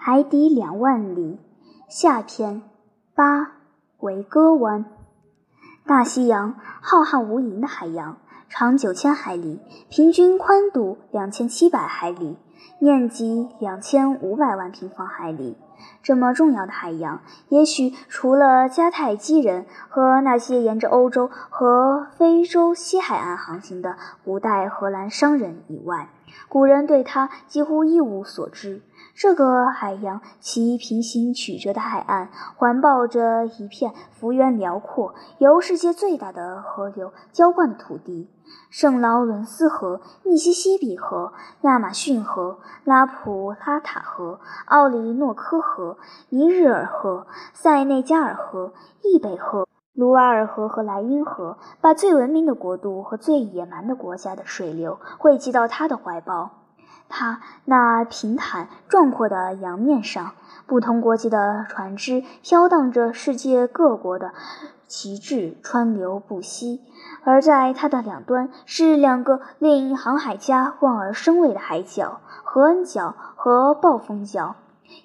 海底两万里，下篇八维戈湾。大西洋浩瀚无垠的海洋，长九千海里，平均宽度两千七百海里，面积两千五百万平方海里。这么重要的海洋，也许除了迦太基人和那些沿着欧洲和非洲西海岸航行的古代荷兰商人以外，古人对它几乎一无所知。这个海洋，其平行曲折的海岸，环抱着一片幅员辽阔、由世界最大的河流浇灌的土地。圣劳伦斯河、密西西比河、亚马逊河、拉普拉塔河、奥里诺科河、尼日尔河、塞内加尔河、易北河、卢瓦尔河和莱茵河，把最文明的国度和最野蛮的国家的水流汇集到他的怀抱。它那平坦壮阔的洋面上，不同国籍的船只飘荡着世界各国的旗帜，川流不息；而在它的两端，是两个令航海家望而生畏的海角——何恩角和暴风角。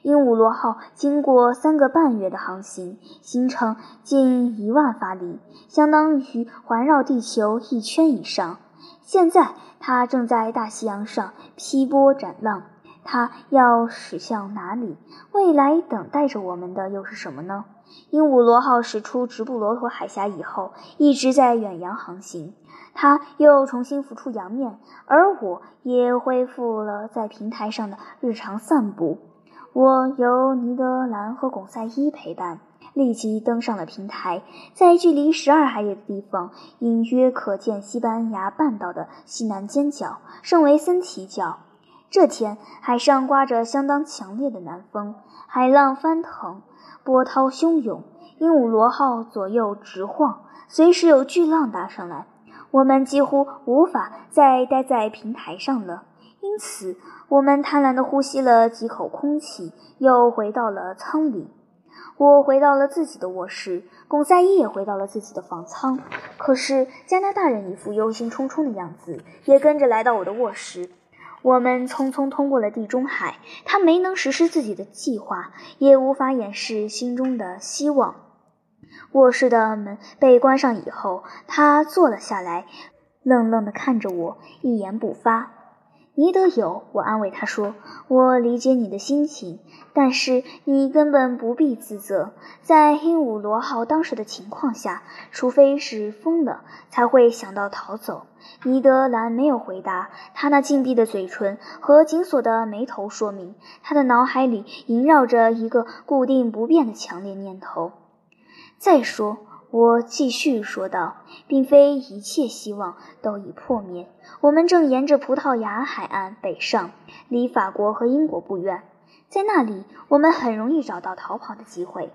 鹦鹉螺号经过三个半月的航行，行程近一万法里，相当于环绕地球一圈以上。现在，它正在大西洋上劈波斩浪。它要驶向哪里？未来等待着我们的又是什么呢？鹦鹉螺号驶出直布罗陀海峡以后，一直在远洋航行。它又重新浮出洋面，而我也恢复了在平台上的日常散步。我由尼德兰和巩赛伊陪伴。立即登上了平台，在距离十二海里的地方，隐约可见西班牙半岛的西南尖角——圣维森提角。这天，海上刮着相当强烈的南风，海浪翻腾，波涛汹涌。鹦鹉螺号左右直晃，随时有巨浪打上来。我们几乎无法再待在平台上了，因此我们贪婪地呼吸了几口空气，又回到了舱里。我回到了自己的卧室，巩赛伊也回到了自己的房舱。可是加拿大人一副忧心忡忡的样子，也跟着来到我的卧室。我们匆匆通过了地中海，他没能实施自己的计划，也无法掩饰心中的希望。卧室的门被关上以后，他坐了下来，愣愣地看着我，一言不发。尼德有，我安慰他说：“我理解你的心情，但是你根本不必自责。在鹦鹉螺号当时的情况下，除非是疯了，才会想到逃走。”尼德兰没有回答，他那紧闭的嘴唇和紧锁的眉头说明，他的脑海里萦绕着一个固定不变的强烈念头。再说。我继续说道，并非一切希望都已破灭。我们正沿着葡萄牙海岸北上，离法国和英国不远，在那里我们很容易找到逃跑的机会。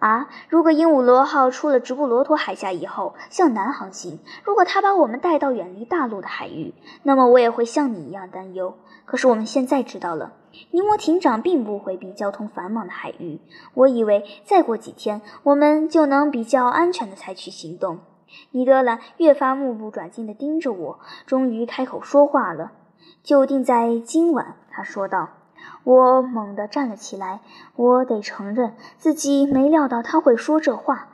啊，如果鹦鹉螺号出了直布罗陀海峡以后向南航行，如果它把我们带到远离大陆的海域，那么我也会像你一样担忧。可是我们现在知道了。尼摩艇长并不回避交通繁忙的海域。我以为再过几天，我们就能比较安全地采取行动。尼德兰越发目不转睛地盯着我，终于开口说话了：“就定在今晚。”他说道。我猛地站了起来。我得承认，自己没料到他会说这话。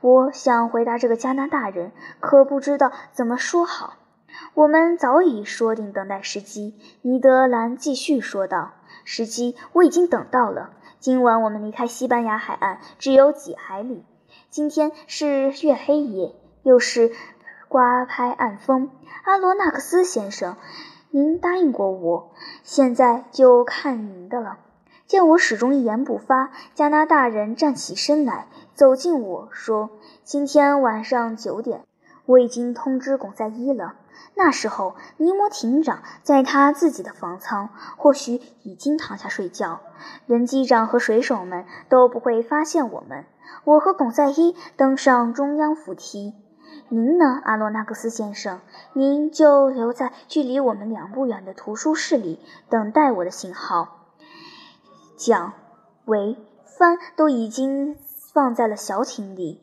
我想回答这个加拿大人，可不知道怎么说好。我们早已说定等待时机，尼德兰继续说道。时机我已经等到了。今晚我们离开西班牙海岸只有几海里。今天是月黑夜，又是刮拍暗风。阿罗纳克斯先生，您答应过我，现在就看您的了。见我始终一言不发，加拿大人站起身来，走近我说：“今天晚上九点，我已经通知巩赛伊了。”那时候，尼摩艇长在他自己的房舱，或许已经躺下睡觉。轮机长和水手们都不会发现我们。我和巩赛伊登上中央扶梯。您呢，阿罗纳克斯先生？您就留在距离我们两步远的图书室里，等待我的信号。桨、桅、帆都已经放在了小艇里。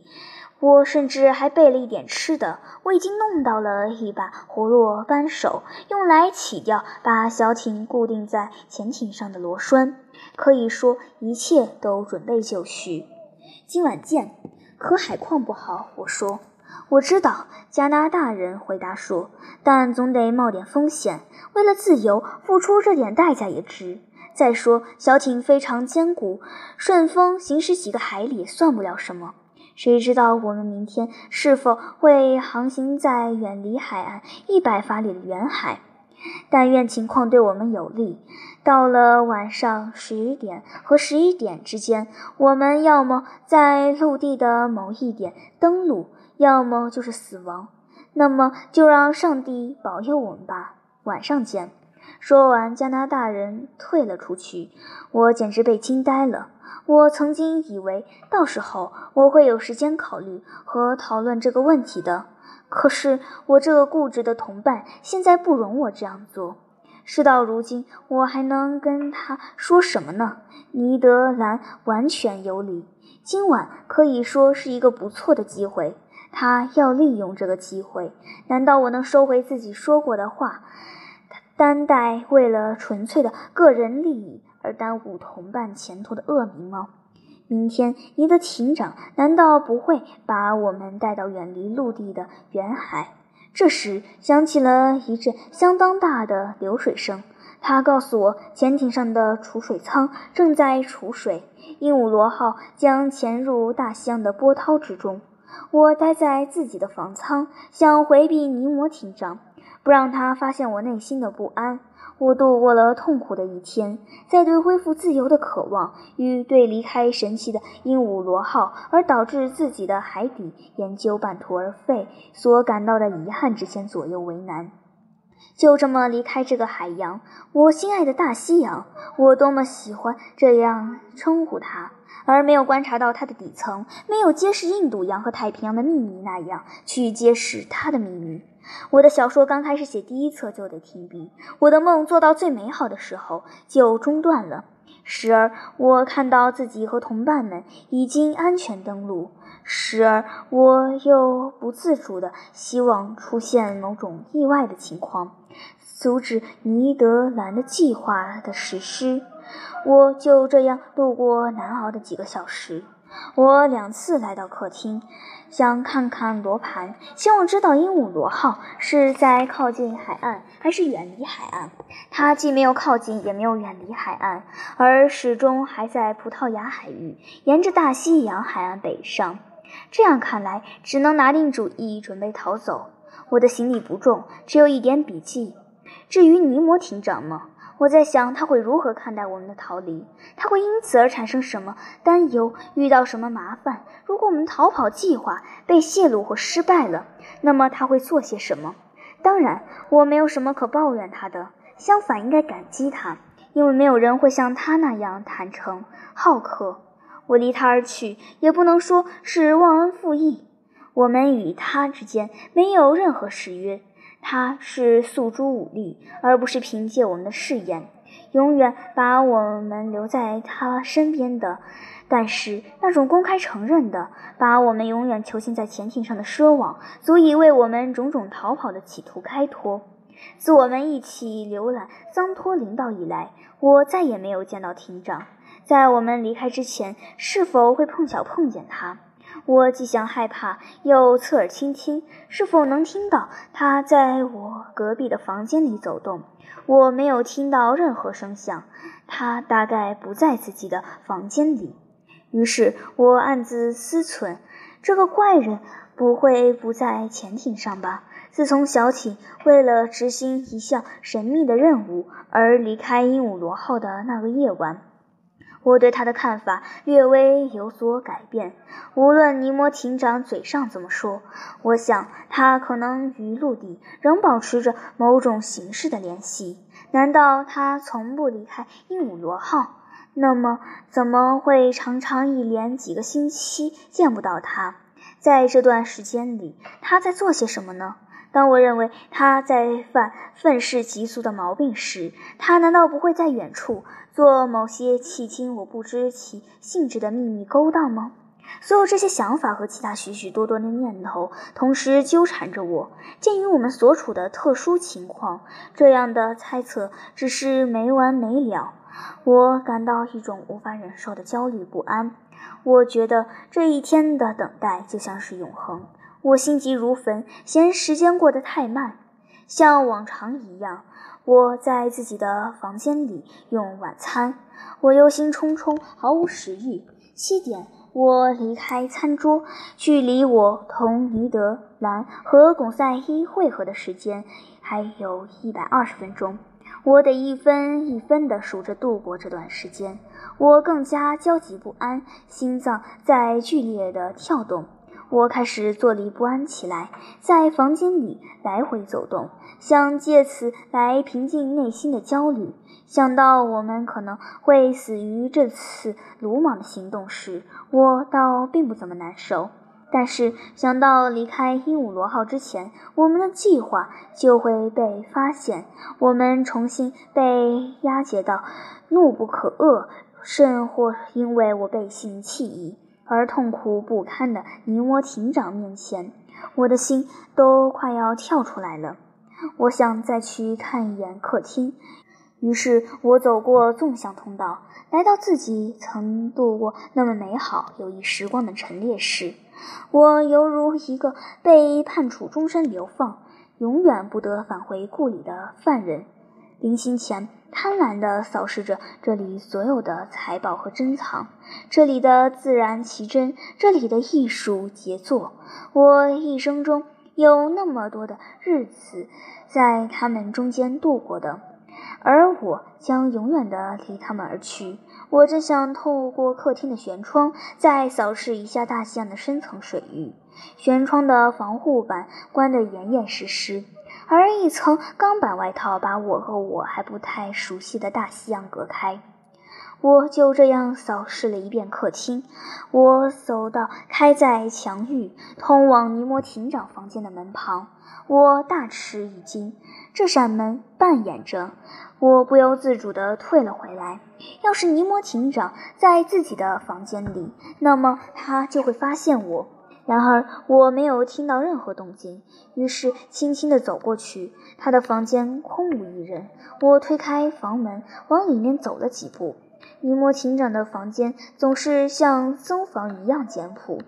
我甚至还备了一点吃的，我已经弄到了一把活络扳手，用来起掉把小艇固定在潜艇上的螺栓。可以说，一切都准备就绪。今晚见。可海况不好，我说。我知道，加拿大人回答说，但总得冒点风险。为了自由，付出这点代价也值。再说，小艇非常坚固，顺风行驶几个海里算不了什么。谁知道我们明天是否会航行在远离海岸一百法里的远海？但愿情况对我们有利。到了晚上十点和十一点之间，我们要么在陆地的某一点登陆，要么就是死亡。那么就让上帝保佑我们吧。晚上见。说完，加拿大人退了出去。我简直被惊呆了。我曾经以为到时候我会有时间考虑和讨论这个问题的。可是我这个固执的同伴现在不容我这样做。事到如今，我还能跟他说什么呢？尼德兰完全有理。今晚可以说是一个不错的机会，他要利用这个机会。难道我能收回自己说过的话，单待为了纯粹的个人利益而耽误同伴前途的恶名吗？明天，你的艇长难道不会把我们带到远离陆地的远海？这时，响起了一阵相当大的流水声。他告诉我，潜艇上的储水舱正在储水，鹦鹉螺号将潜入大西洋的波涛之中。我待在自己的房舱，想回避尼摩艇长，不让他发现我内心的不安。我度过了痛苦的一天，在对恢复自由的渴望与对离开神奇的鹦鹉螺号而导致自己的海底研究半途而废所感到的遗憾之间左右为难。就这么离开这个海洋，我心爱的大西洋，我多么喜欢这样称呼它，而没有观察到它的底层，没有揭示印度洋和太平洋的秘密那样去揭示它的秘密。我的小说刚开始写第一册就得停笔，我的梦做到最美好的时候就中断了。时而我看到自己和同伴们已经安全登陆，时而我又不自主地希望出现某种意外的情况，阻止尼德兰的计划的实施。我就这样度过难熬的几个小时。我两次来到客厅。想看看罗盘，希望知道鹦鹉螺号是在靠近海岸还是远离海岸。它既没有靠近，也没有远离海岸，而始终还在葡萄牙海域，沿着大西洋海岸北上。这样看来，只能拿定主意准备逃走。我的行李不重，只有一点笔记。至于尼摩艇长吗？我在想他会如何看待我们的逃离，他会因此而产生什么担忧，遇到什么麻烦？如果我们逃跑计划被泄露或失败了，那么他会做些什么？当然，我没有什么可抱怨他的，相反应该感激他，因为没有人会像他那样坦诚好客。我离他而去，也不能说是忘恩负义。我们与他之间没有任何誓约。他是诉诸武力，而不是凭借我们的誓言，永远把我们留在他身边的。但是那种公开承认的，把我们永远囚禁在潜艇上的奢望，足以为我们种种逃跑的企图开脱。自我们一起浏览桑托林岛以来，我再也没有见到艇长。在我们离开之前，是否会碰巧碰见他？我既想害怕，又侧耳倾听，是否能听到他在我隔壁的房间里走动？我没有听到任何声响，他大概不在自己的房间里。于是我暗自思忖：这个怪人不会不在潜艇上吧？自从小艇为了执行一项神秘的任务而离开鹦鹉螺号的那个夜晚。我对他的看法略微有所改变。无论尼摩艇长嘴上怎么说，我想他可能与陆地仍保持着某种形式的联系。难道他从不离开鹦鹉螺号？那么怎么会常常一连几个星期见不到他？在这段时间里，他在做些什么呢？当我认为他在犯愤世嫉俗的毛病时，他难道不会在远处做某些迄今我不知其性质的秘密勾当吗？所有这些想法和其他许许多多的念头同时纠缠着我。鉴于我们所处的特殊情况，这样的猜测只是没完没了。我感到一种无法忍受的焦虑不安。我觉得这一天的等待就像是永恒。我心急如焚，嫌时间过得太慢。像往常一样，我在自己的房间里用晚餐。我忧心忡忡，毫无食欲。七点。我离开餐桌，距离我同尼德兰和巩赛伊会合的时间还有一百二十分钟。我得一分一分地数着度过这段时间。我更加焦急不安，心脏在剧烈地跳动。我开始坐立不安起来，在房间里来回走动，想借此来平静内心的焦虑。想到我们可能会死于这次鲁莽的行动时，我倒并不怎么难受。但是想到离开鹦鹉螺号之前，我们的计划就会被发现，我们重新被押解到怒不可遏，甚或因为我背信弃义而痛苦不堪的尼摩艇长面前，我的心都快要跳出来了。我想再去看一眼客厅。于是我走过纵向通道，来到自己曾度过那么美好友谊时光的陈列室。我犹如一个被判处终身流放、永远不得返回故里的犯人，临行前贪婪地扫视着这里所有的财宝和珍藏，这里的自然奇珍，这里的艺术杰作。我一生中有那么多的日子在他们中间度过的。而我将永远地离他们而去。我正想透过客厅的舷窗，再扫视一下大西洋的深层水域。舷窗的防护板关得严严实实，而一层钢板外套把我和我还不太熟悉的大西洋隔开。我就这样扫视了一遍客厅。我走到开在墙隅、通往尼摩艇长房间的门旁。我大吃一惊，这扇门半掩着。我不由自主地退了回来。要是尼摩艇长在自己的房间里，那么他就会发现我。然而我没有听到任何动静，于是轻轻地走过去。他的房间空无一人。我推开房门，往里面走了几步。尼摩艇长的房间总是像僧房一样简朴。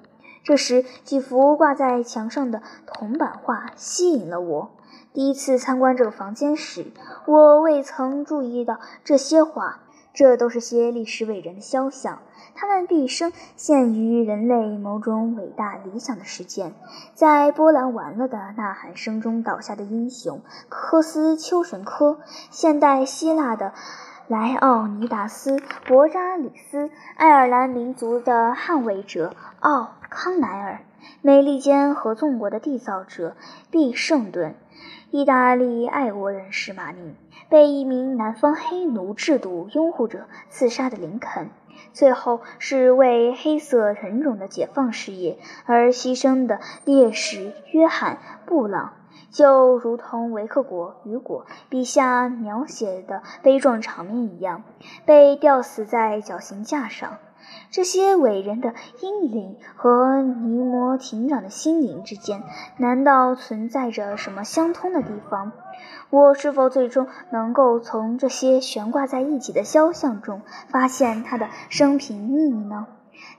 这时，几幅挂在墙上的铜版画吸引了我。第一次参观这个房间时，我未曾注意到这些画。这都是些历史伟人的肖像，他们毕生献于人类某种伟大理想的实践。在波澜完了的呐喊声中倒下的英雄科斯丘神科，现代希腊的。莱奥尼达斯·博扎里斯，爱尔兰民族的捍卫者奥康奈尔，美利坚合众国的缔造者毕圣顿，意大利爱国人士马宁，被一名南方黑奴制度拥护者刺杀的林肯，最后是为黑色人种的解放事业而牺牲的烈士约翰·布朗。就如同维克果·雨果笔下描写的悲壮场面一样，被吊死在绞刑架上。这些伟人的英灵和尼摩艇长的心灵之间，难道存在着什么相通的地方？我是否最终能够从这些悬挂在一起的肖像中发现他的生平秘密呢？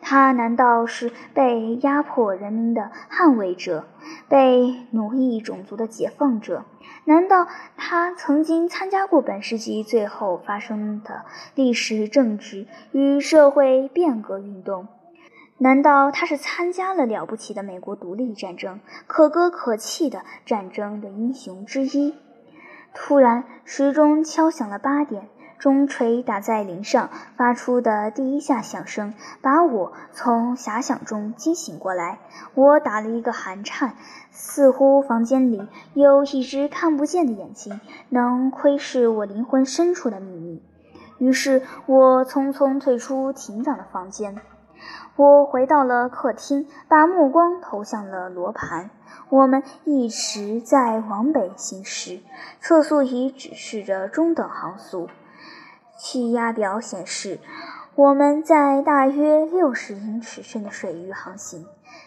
他难道是被压迫人民的捍卫者，被奴役种族的解放者？难道他曾经参加过本世纪最后发生的历史、政治与社会变革运动？难道他是参加了了不起的美国独立战争、可歌可泣的战争的英雄之一？突然，时钟敲响了八点。钟锤打在铃上，发出的第一下响声把我从遐想中惊醒过来。我打了一个寒颤，似乎房间里有一只看不见的眼睛，能窥视我灵魂深处的秘密。于是我匆匆退出庭长的房间。我回到了客厅，把目光投向了罗盘。我们一直在往北行驶，测速仪指示着中等航速。气压表显示，我们在大约六十英尺深的水域航行。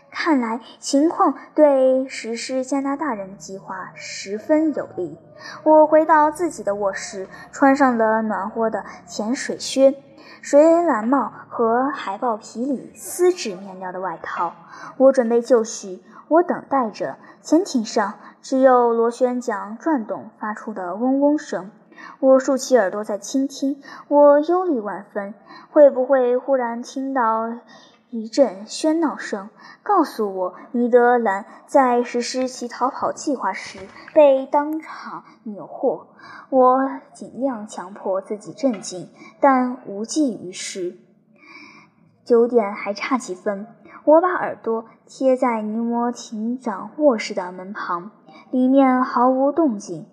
看来情况对实施加拿大人的计划十分有利。我回到自己的卧室，穿上了暖和的潜水靴、水蓝帽和海豹皮里丝质面料的外套。我准备就绪，我等待着。潜艇上只有螺旋桨转动发出的嗡嗡声。我竖起耳朵在倾听，我忧虑万分，会不会忽然听到？一阵喧闹声告诉我，尼德兰在实施其逃跑计划时被当场扭获。我尽量强迫自己镇静，但无济于事。九点还差几分，我把耳朵贴在尼摩艇长卧室的门旁，里面毫无动静。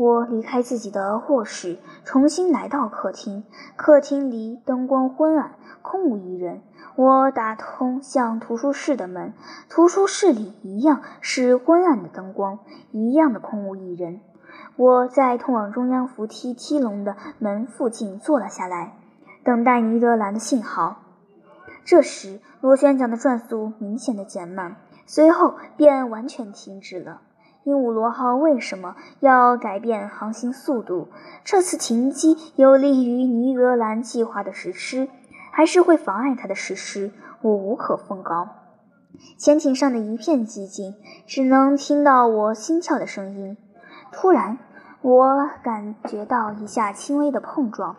我离开自己的卧室，重新来到客厅。客厅里灯光昏暗，空无一人。我打通向图书室的门，图书室里一样是昏暗的灯光，一样的空无一人。我在通往中央扶梯梯笼的门附近坐了下来，等待尼德兰的信号。这时，螺旋桨的转速明显的减慢，随后便完全停止了。鹦鹉螺号为什么要改变航行速度？这次停机有利于尼德兰计划的实施。还是会妨碍它的实施，我无可奉告。潜艇上的一片寂静，只能听到我心跳的声音。突然，我感觉到一下轻微的碰撞。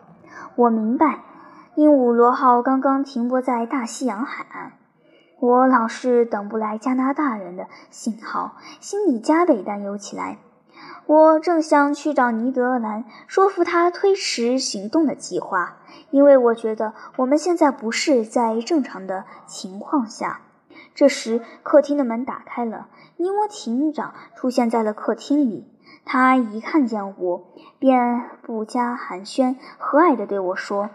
我明白，鹦鹉螺号刚刚停泊在大西洋海岸。我老是等不来加拿大人的信号，心里加倍担忧起来。我正想去找尼德兰，说服他推迟行动的计划，因为我觉得我们现在不是在正常的情况下。这时，客厅的门打开了，尼摩艇长出现在了客厅里。他一看见我，便不加寒暄，和蔼地对我说：“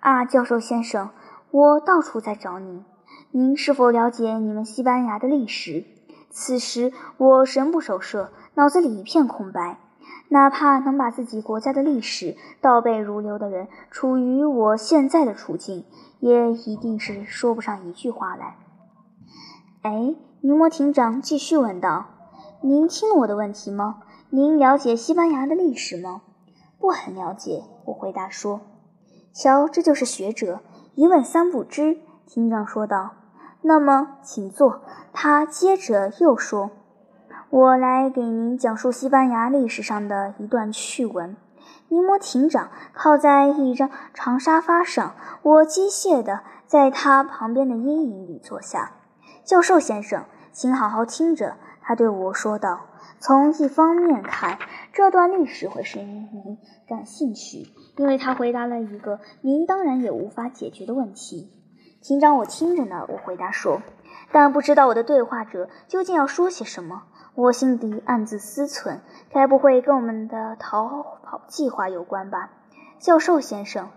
啊，教授先生，我到处在找您。您是否了解你们西班牙的历史？”此时，我神不守舍。脑子里一片空白，哪怕能把自己国家的历史倒背如流的人，处于我现在的处境，也一定是说不上一句话来。哎，尼摩艇长继续问道：“您听了我的问题吗？您了解西班牙的历史吗？”“不很了解。”我回答说。“瞧，这就是学者，一问三不知。”艇长说道。“那么，请坐。”他接着又说。我来给您讲述西班牙历史上的一段趣闻。尼摩艇长靠在一张长沙发上，我机械地在他旁边的阴影里坐下。教授先生，请好好听着，他对我说道。从一方面看，这段历史会使您感兴趣，因为他回答了一个您当然也无法解决的问题。庭长，我听着呢，我回答说，但不知道我的对话者究竟要说些什么。我心底暗自思忖，该不会跟我们的逃跑计划有关吧？教授先生，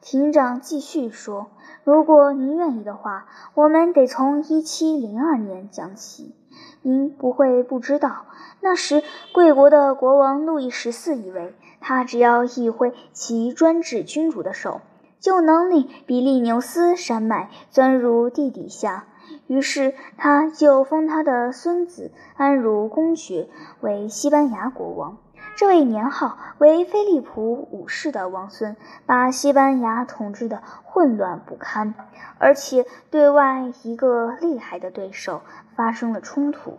庭长继续说：“如果您愿意的话，我们得从一七零二年讲起。您不会不知道，那时贵国的国王路易十四以为，他只要一挥其专制君主的手，就能令比利牛斯山脉钻入地底下。”于是，他就封他的孙子安茹公爵为西班牙国王。这位年号为菲利普五世的王孙，把西班牙统治的混乱不堪，而且对外一个厉害的对手发生了冲突。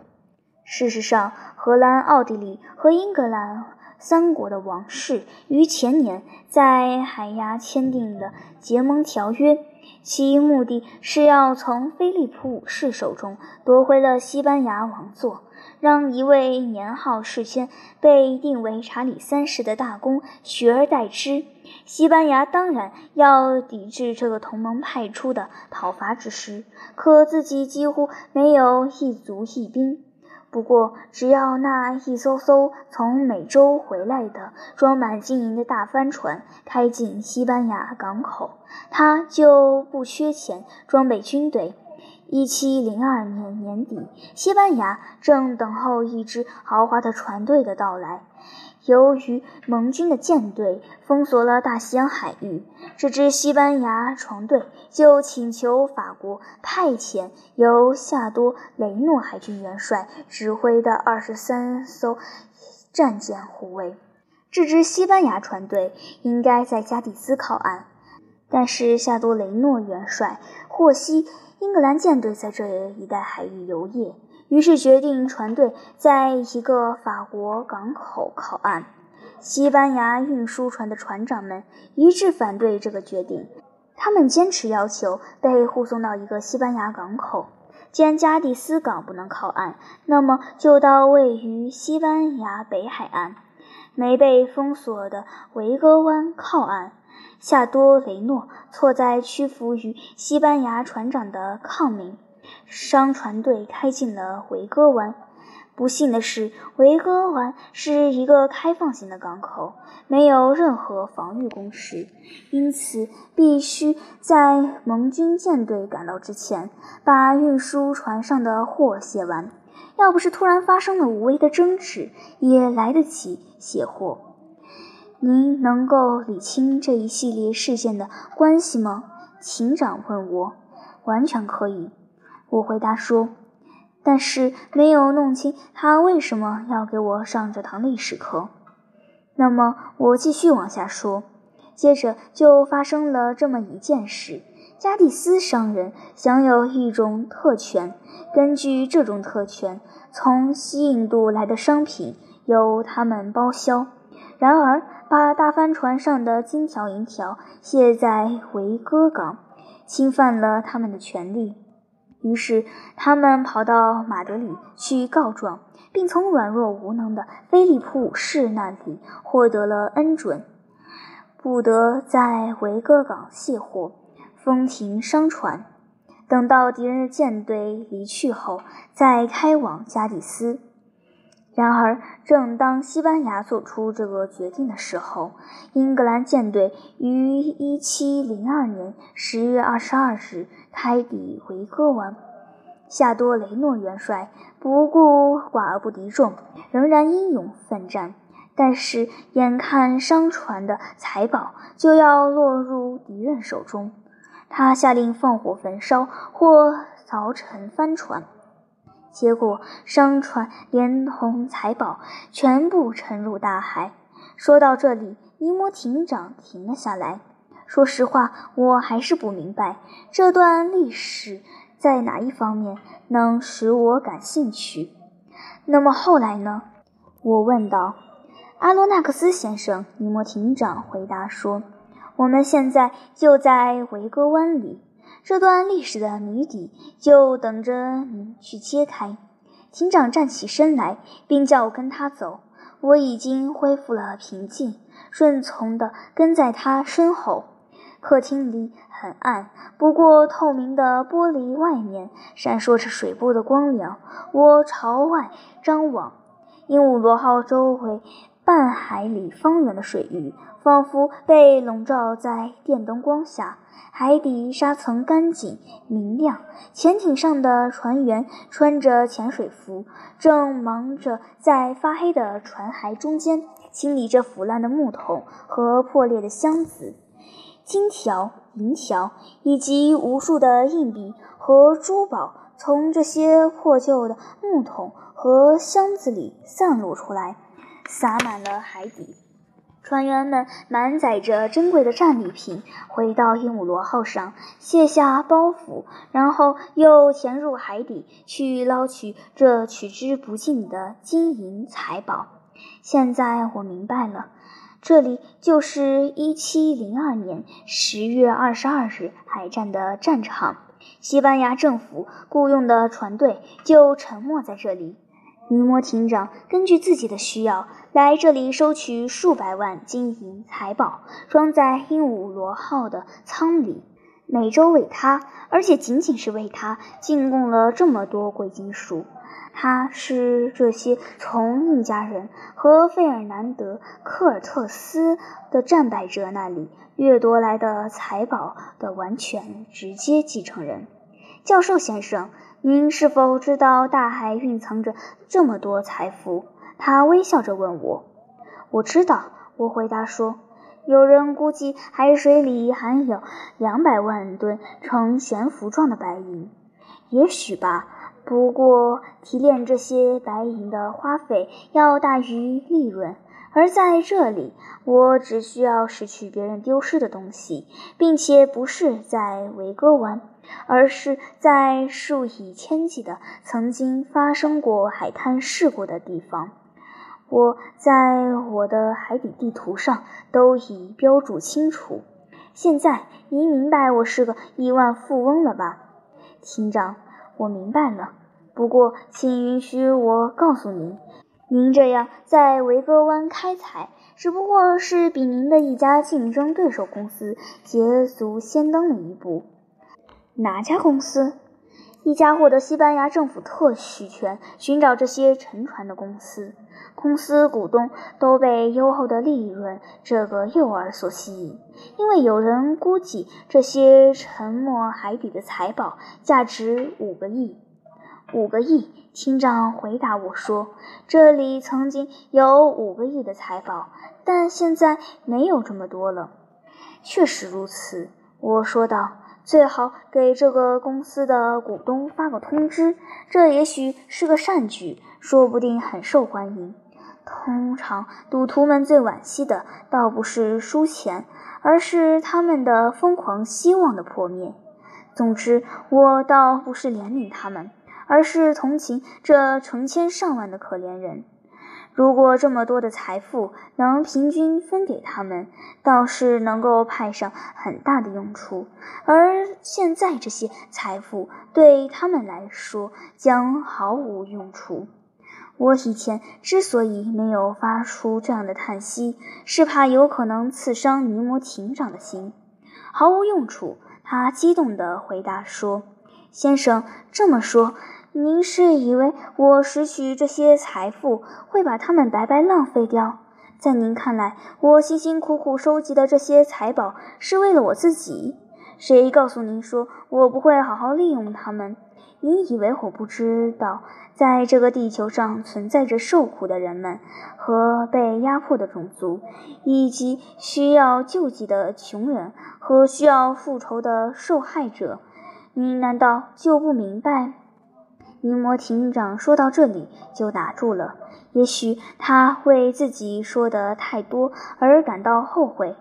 事实上，荷兰、奥地利和英格兰三国的王室于前年在海牙签订的结盟条约。其目的是要从菲利普五世手中夺回了西班牙王座，让一位年号事先被定为查理三世的大公取而代之。西班牙当然要抵制这个同盟派出的讨伐之师，可自己几乎没有一卒一兵。不过，只要那一艘艘从美洲回来的装满金银的大帆船开进西班牙港口，他就不缺钱装备军队。一七零二年年底，西班牙正等候一支豪华的船队的到来。由于盟军的舰队封锁了大西洋海域，这支西班牙船队就请求法国派遣由夏多雷诺海军元帅指挥的二十三艘战舰护卫。这支西班牙船队应该在加的斯靠岸，但是夏多雷诺元帅获悉英格兰舰队在这一带海域游弋。于是决定船队在一个法国港口靠岸。西班牙运输船的船长们一致反对这个决定，他们坚持要求被护送到一个西班牙港口。既然加的斯港不能靠岸，那么就到位于西班牙北海岸、没被封锁的维戈湾靠岸。夏多雷诺错在屈服于西班牙船长的抗命。商船队开进了维戈湾。不幸的是，维戈湾是一个开放型的港口，没有任何防御工事，因此必须在盟军舰队赶到之前，把运输船上的货卸完。要不是突然发生了无谓的争执，也来得及卸货。您能够理清这一系列事件的关系吗？秦长问我。完全可以。我回答说：“但是没有弄清他为什么要给我上这堂历史课。”那么我继续往下说。接着就发生了这么一件事：加蒂斯商人享有一种特权，根据这种特权，从西印度来的商品由他们包销。然而，把大帆船上的金条银条卸在维戈港，侵犯了他们的权利。于是，他们跑到马德里去告状，并从软弱无能的菲利普五世那里获得了恩准，不得在维戈港卸货，封停商船，等到敌人的舰队离去后再开往加的斯。然而，正当西班牙做出这个决定的时候，英格兰舰队于1702年10月22日开抵维戈湾。夏多雷诺元帅不顾寡而不敌众，仍然英勇奋战。但是，眼看商船的财宝就要落入敌人手中，他下令放火焚烧或凿沉帆船。结果，商船连同财宝全部沉入大海。说到这里，尼摩艇长停了下来。说实话，我还是不明白这段历史在哪一方面能使我感兴趣。那么后来呢？我问道。阿罗纳克斯先生，尼摩艇长回答说：“我们现在就在维戈湾里。”这段历史的谜底就等着你去揭开。警长站起身来，并叫我跟他走。我已经恢复了平静，顺从地跟在他身后。客厅里很暗，不过透明的玻璃外面闪烁着水波的光亮。我朝外张望，鹦鹉螺号周围半海里方圆的水域仿佛被笼罩在电灯光下。海底沙层干净明亮，潜艇上的船员穿着潜水服，正忙着在发黑的船骸中间清理着腐烂的木桶和破裂的箱子。金条、银条以及无数的硬币和珠宝从这些破旧的木桶和箱子里散落出来，洒满了海底。船员们满载着珍贵的战利品回到鹦鹉螺号上，卸下包袱，然后又潜入海底去捞取这取之不尽的金银财宝。现在我明白了，这里就是1702年10月22日海战的战场。西班牙政府雇佣的船队就沉没在这里。尼摩艇长根据自己的需要。来这里收取数百万金银财宝，装在鹦鹉螺号的舱里，每周为他，而且仅仅是为他进贡了这么多贵金属。他是这些从印加人和费尔南德·科尔特斯的战败者那里掠夺来的财宝的完全直接继承人。教授先生，您是否知道大海蕴藏着这么多财富？他微笑着问我：“我知道，我回答说。有人估计海水里含有两百万吨呈悬浮状的白银，也许吧。不过提炼这些白银的花费要大于利润，而在这里，我只需要拾取别人丢失的东西，并且不是在维戈湾，而是在数以千计的曾经发生过海滩事故的地方。我在我的海底地图上都已标注清楚。现在您明白我是个亿万富翁了吧，厅长？我明白了。不过，请允许我告诉您，您这样在维戈湾开采，只不过是比您的一家竞争对手公司捷足先登了一步。哪家公司？一家获得西班牙政府特许权寻找这些沉船的公司。公司股东都被优厚的利润这个诱饵所吸引，因为有人估计这些沉没海底的财宝价值五个亿。五个亿，厅长回答我说：“这里曾经有五个亿的财宝，但现在没有这么多了。”确实如此，我说道。最好给这个公司的股东发个通知，这也许是个善举，说不定很受欢迎。通常，赌徒们最惋惜的倒不是输钱，而是他们的疯狂希望的破灭。总之，我倒不是怜悯他们，而是同情这成千上万的可怜人。如果这么多的财富能平均分给他们，倒是能够派上很大的用处。而现在这些财富对他们来说将毫无用处。我以前之所以没有发出这样的叹息，是怕有可能刺伤尼摩艇长的心。毫无用处，他激动地回答说：“先生这么说。”您是以为我拾取这些财富会把它们白白浪费掉？在您看来，我辛辛苦苦收集的这些财宝是为了我自己？谁告诉您说我不会好好利用它们？您以为我不知道，在这个地球上存在着受苦的人们和被压迫的种族，以及需要救济的穷人和需要复仇的受害者？您难道就不明白？尼摩艇长说到这里就打住了，也许他为自己说的太多而感到后悔。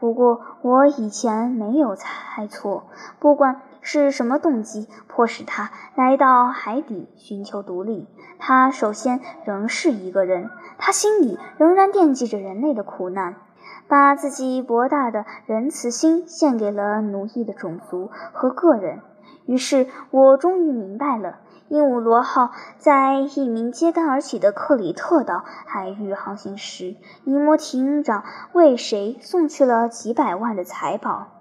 不过我以前没有猜错，不管是什么动机迫使他来到海底寻求独立，他首先仍是一个人，他心里仍然惦记着人类的苦难，把自己博大的仁慈心献给了奴役的种族和个人。于是我终于明白了。鹦鹉螺号在一名揭竿而起的克里特岛海域航行时，尼摩艇长为谁送去了几百万的财宝？